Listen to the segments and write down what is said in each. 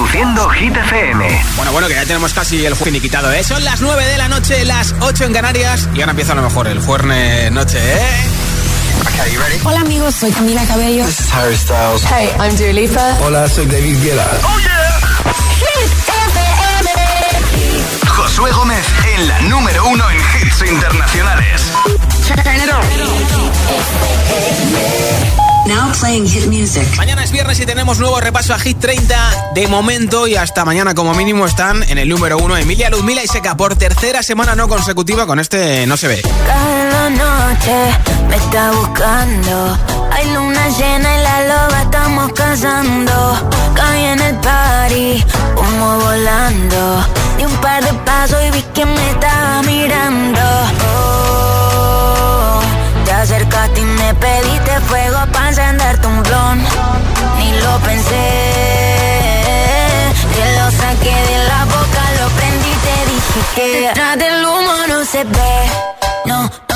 Reproduciendo Hit FM. Bueno, bueno, que ya tenemos casi el finiquitado, ¿eh? Son las 9 de la noche, las 8 en Canarias. Y ahora empieza lo mejor, el Fuerne Noche, ¿eh? Okay, you ready? Hola amigos, soy Camila Cabello. This is Harry Styles. Hey, I'm Dua Lipa. Hola, soy David Guetta. Oh yeah. Hit FM. Josué Gómez en la número uno en hits internacionales. Now playing hit music. Mañana es viernes y tenemos nuevo repaso a Hit 30 de momento y hasta mañana como mínimo están en el número uno Emilia, Luzmila y Seca por tercera semana no consecutiva con este No se ve. Cada noche me está buscando. Hay luna llena y la loba estamos cazando. Caí en el party, humo volando. Di un par de pasos y vi que me estaba mirando. Oh, te acercaste y me pediste fuego para encenderte un blon. Ni lo pensé. Te lo saqué de la boca, lo prendí, te dije que detrás del humo no se ve.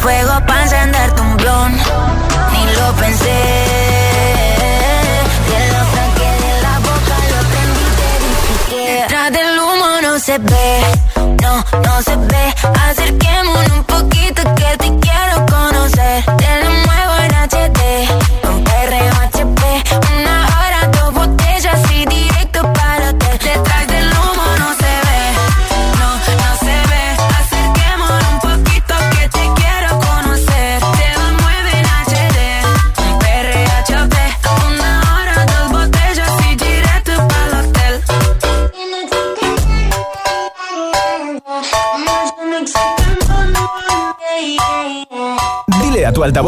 Fuego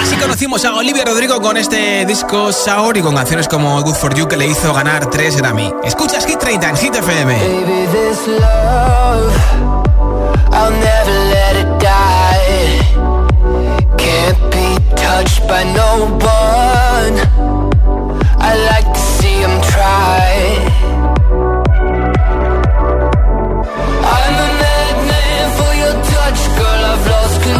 Así conocimos a Olivia Rodrigo con este disco Sour y con canciones como Good For You que le hizo ganar 3 Grammy. Escuchas Hit 30 en Hit FM. Baby, this love, I'll never let it die. Can't be touched by no one. I like to see him try.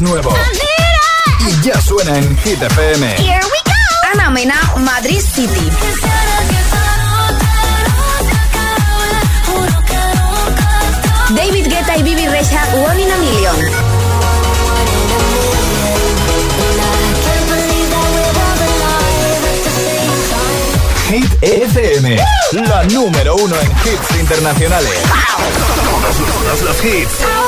nuevo. Y ya suena en Hit FM. Here we go. Ana Mena, Madrid City. David Guetta y Bibi Recha, One in a Million. Hit FM, la número uno en hits internacionales. Todos, todos los hits.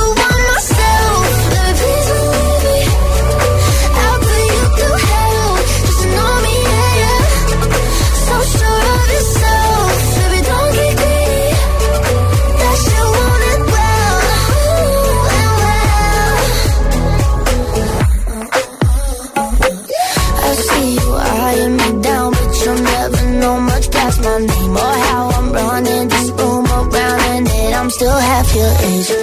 your age.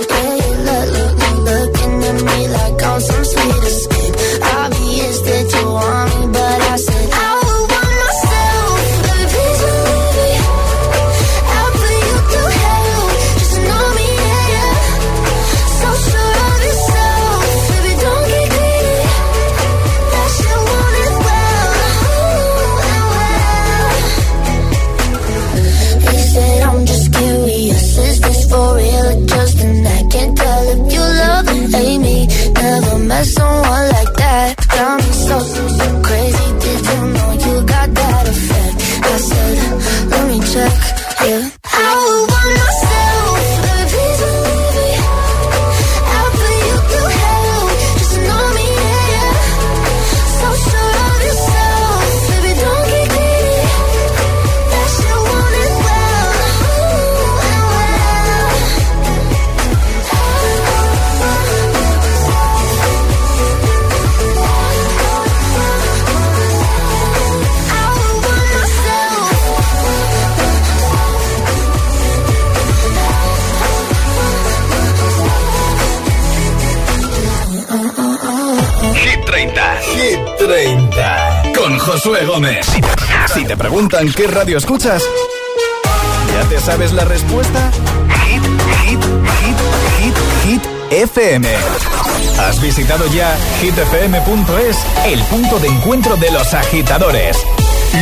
Preguntan qué radio escuchas, ¿ya te sabes la respuesta? Hit, hit, hit, hit, hit FM. ¿Has visitado ya hitfm.es, el punto de encuentro de los agitadores?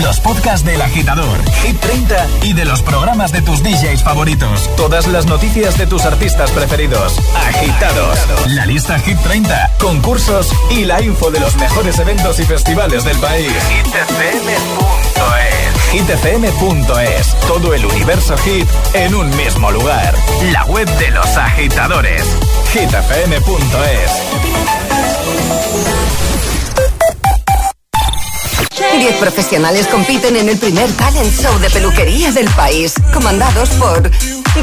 Los podcasts del agitador, Hit 30 y de los programas de tus DJs favoritos. Todas las noticias de tus artistas preferidos. Agitados. La lista Hit 30, concursos y la info de los mejores eventos y festivales del país. hitfm.es. Todo el universo hit en un mismo lugar. La web de los agitadores. hitfm.es. 10 profesionales compiten en el primer talent show de peluquería del país, comandados por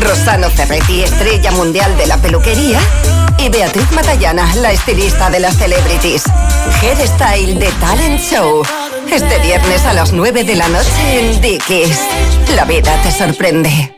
Rosano Ferretti, estrella mundial de la peluquería, y Beatriz Matallana, la estilista de las celebrities. Hairstyle de Talent Show. Este viernes a las 9 de la noche en Dickies. La vida te sorprende.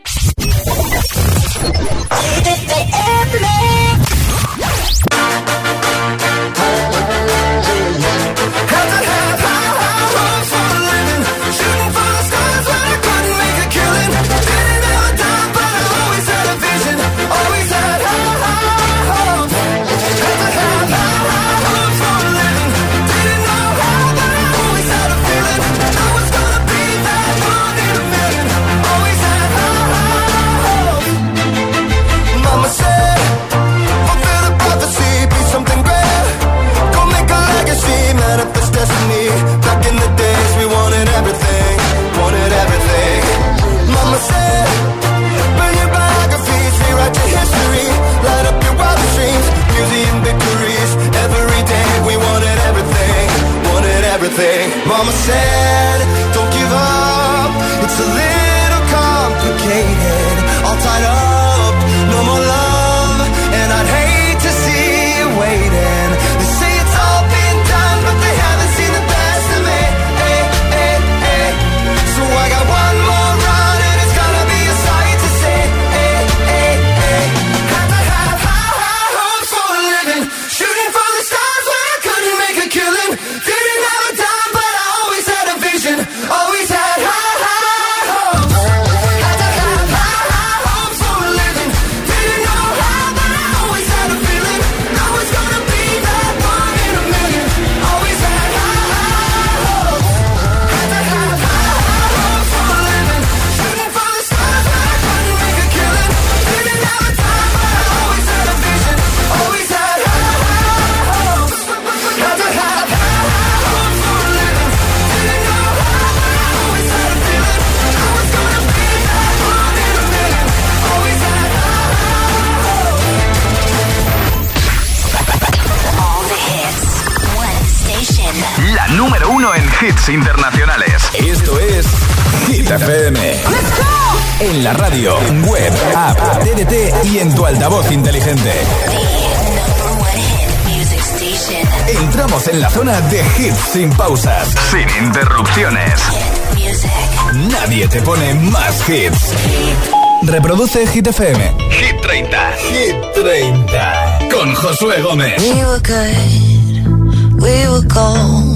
internacionales. Esto es Hit FM. En la radio, en web, app, TDT y en tu altavoz inteligente. Entramos en la zona de hits sin pausas, sin interrupciones. Nadie te pone más hits. Reproduce Hit FM. Hit 30. Hit 30. Con Josué Gómez. We were good, we were gold.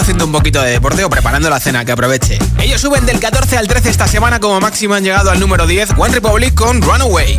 haciendo un poquito de deporte o preparando la cena, que aproveche. Ellos suben del 14 al 13 esta semana, como máximo han llegado al número 10, One Republic con Runaway.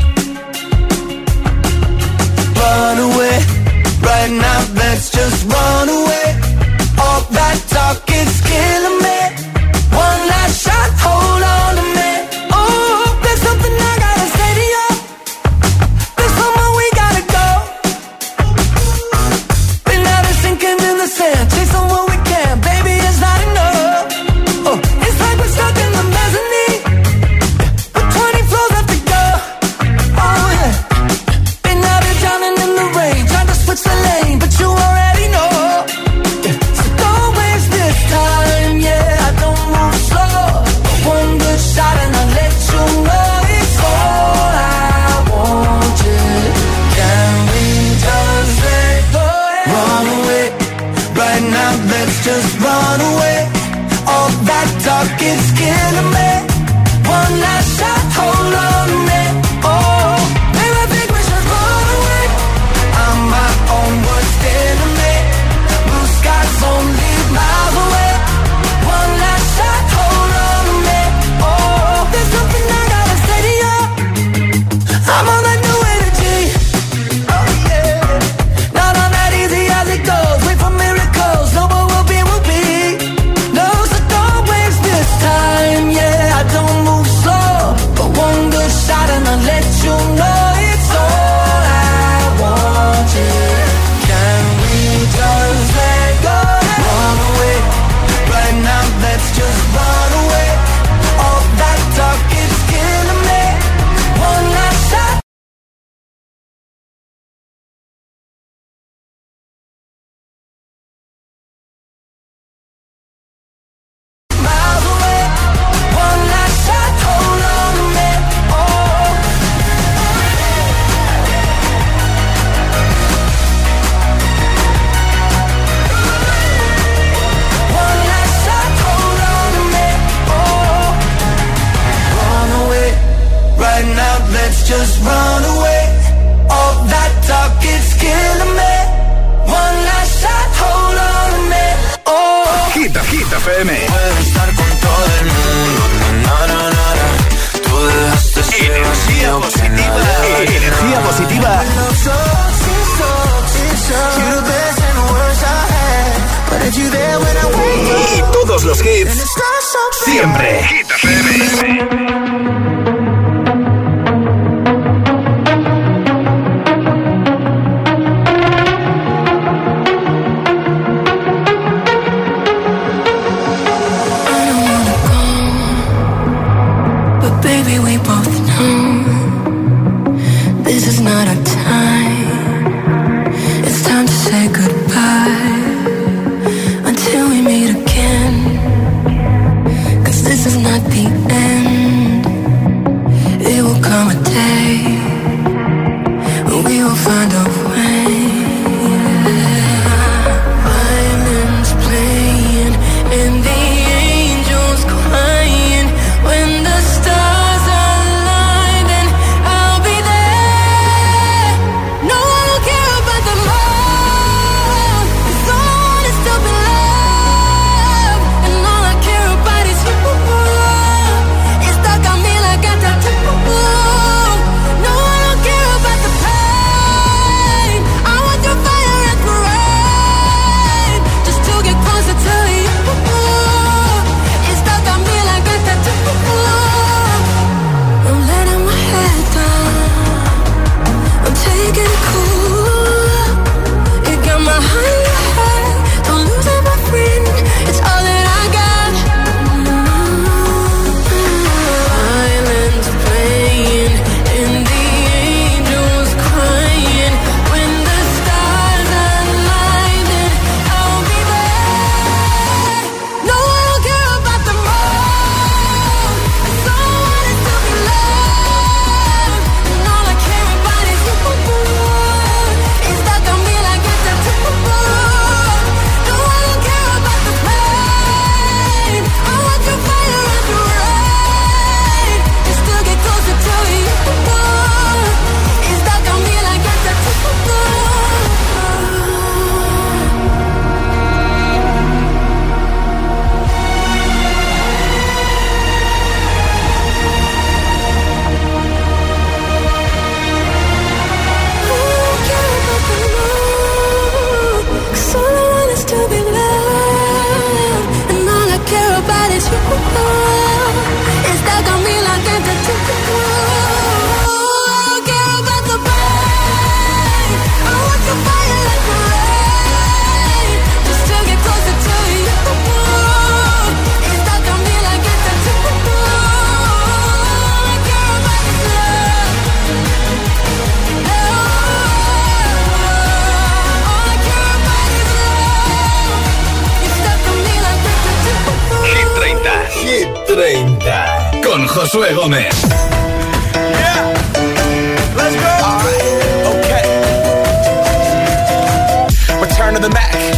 Josué Gómez.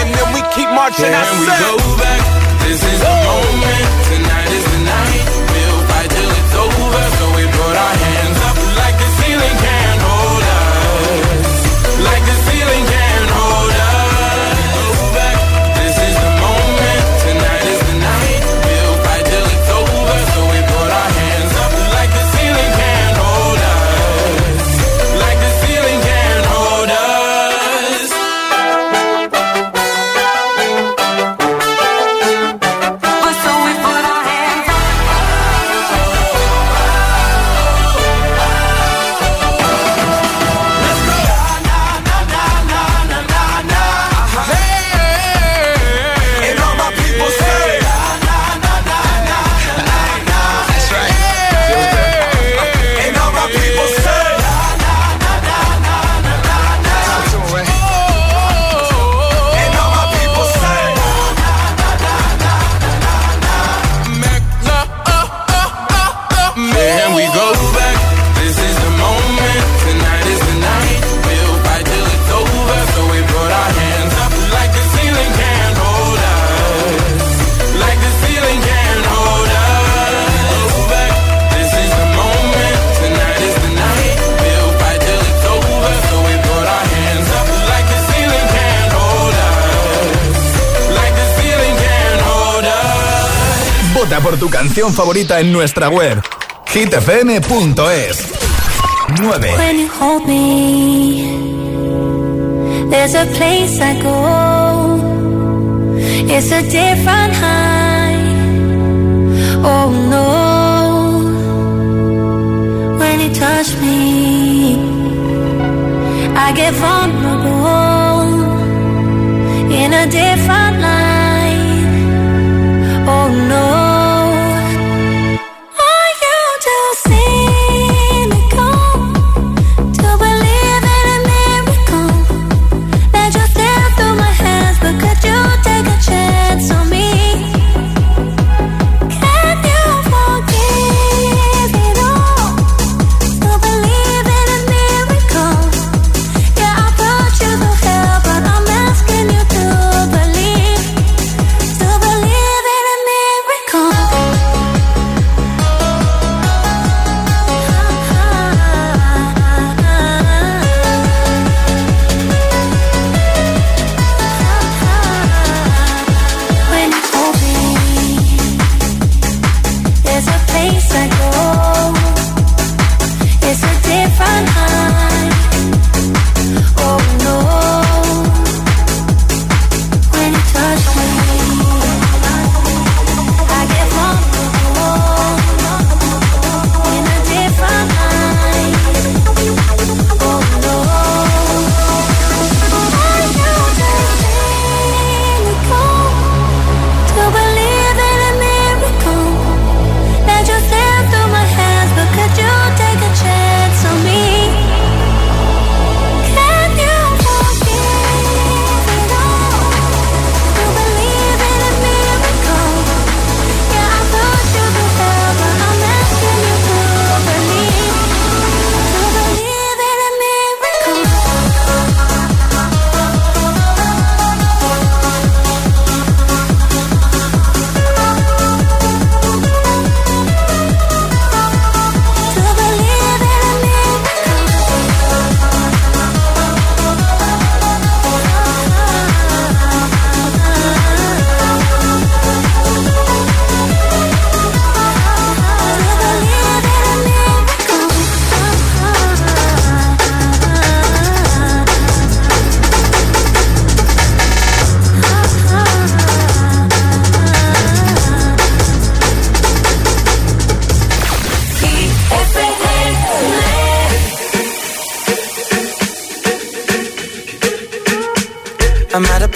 and then we keep marching. Can we go back? This is the moment. Tonight is the night. Canción favorita en nuestra web hitfm.es 9. When you hold me, there's a place I go. It's a different high. Oh no. When you touch me, I get vulnerable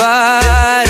nobody.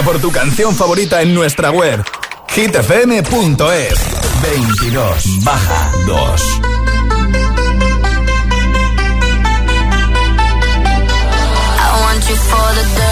Por tu canción favorita en nuestra web hitfm.es 22 baja 2 I want you for the dirty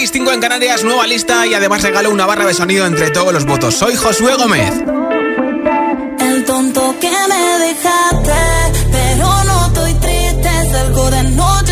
6, 5 en Canarias, nueva lista y además regalo una barra de sonido entre todos los votos. Soy Josué Gómez. El tonto que me dejaste, pero no estoy triste, salgo de noche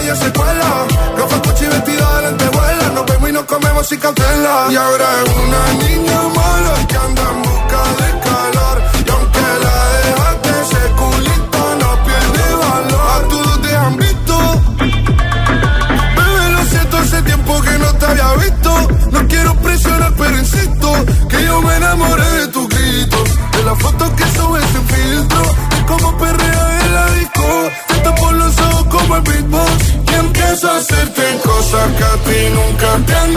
y ella se cuela. Roja, coche y vestida delante vuela. Nos vemos y nos comemos sin cancela. Y ahora es una niña mala que anda en busca de calor. Y aunque la dejaste, ese culito no pierde valor. A todos te han visto. Bebé, lo siento, hace tiempo que no te había visto. No quiero presionar, pero insisto. Que yo me enamoré de tus gritos. De las fotos que subes sin filtro. Es como perrea en la disco. Te por los ojos como el beatbox Empiezo a hacerte cosas que a ti nunca te han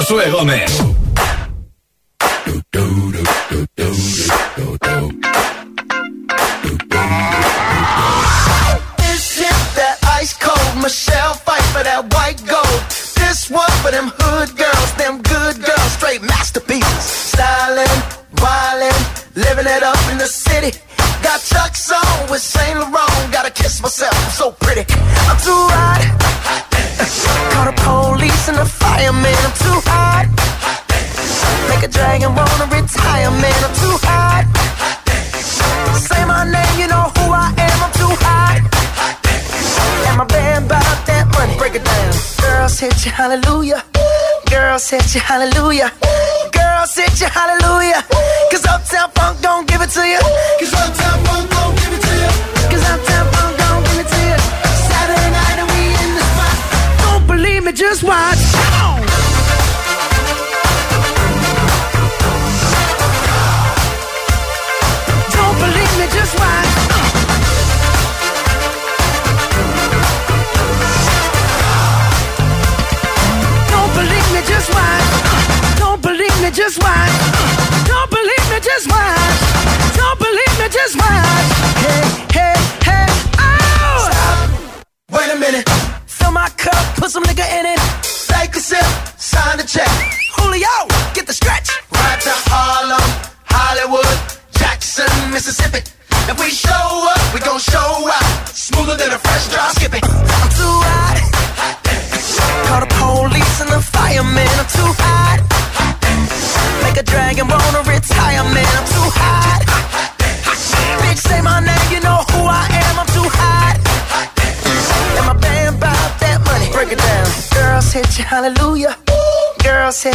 Josué Gómez. You, hallelujah.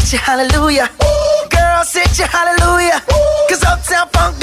sit your hallelujah. Ooh. Girl, sit your hallelujah. Ooh. Cause Uptown Funk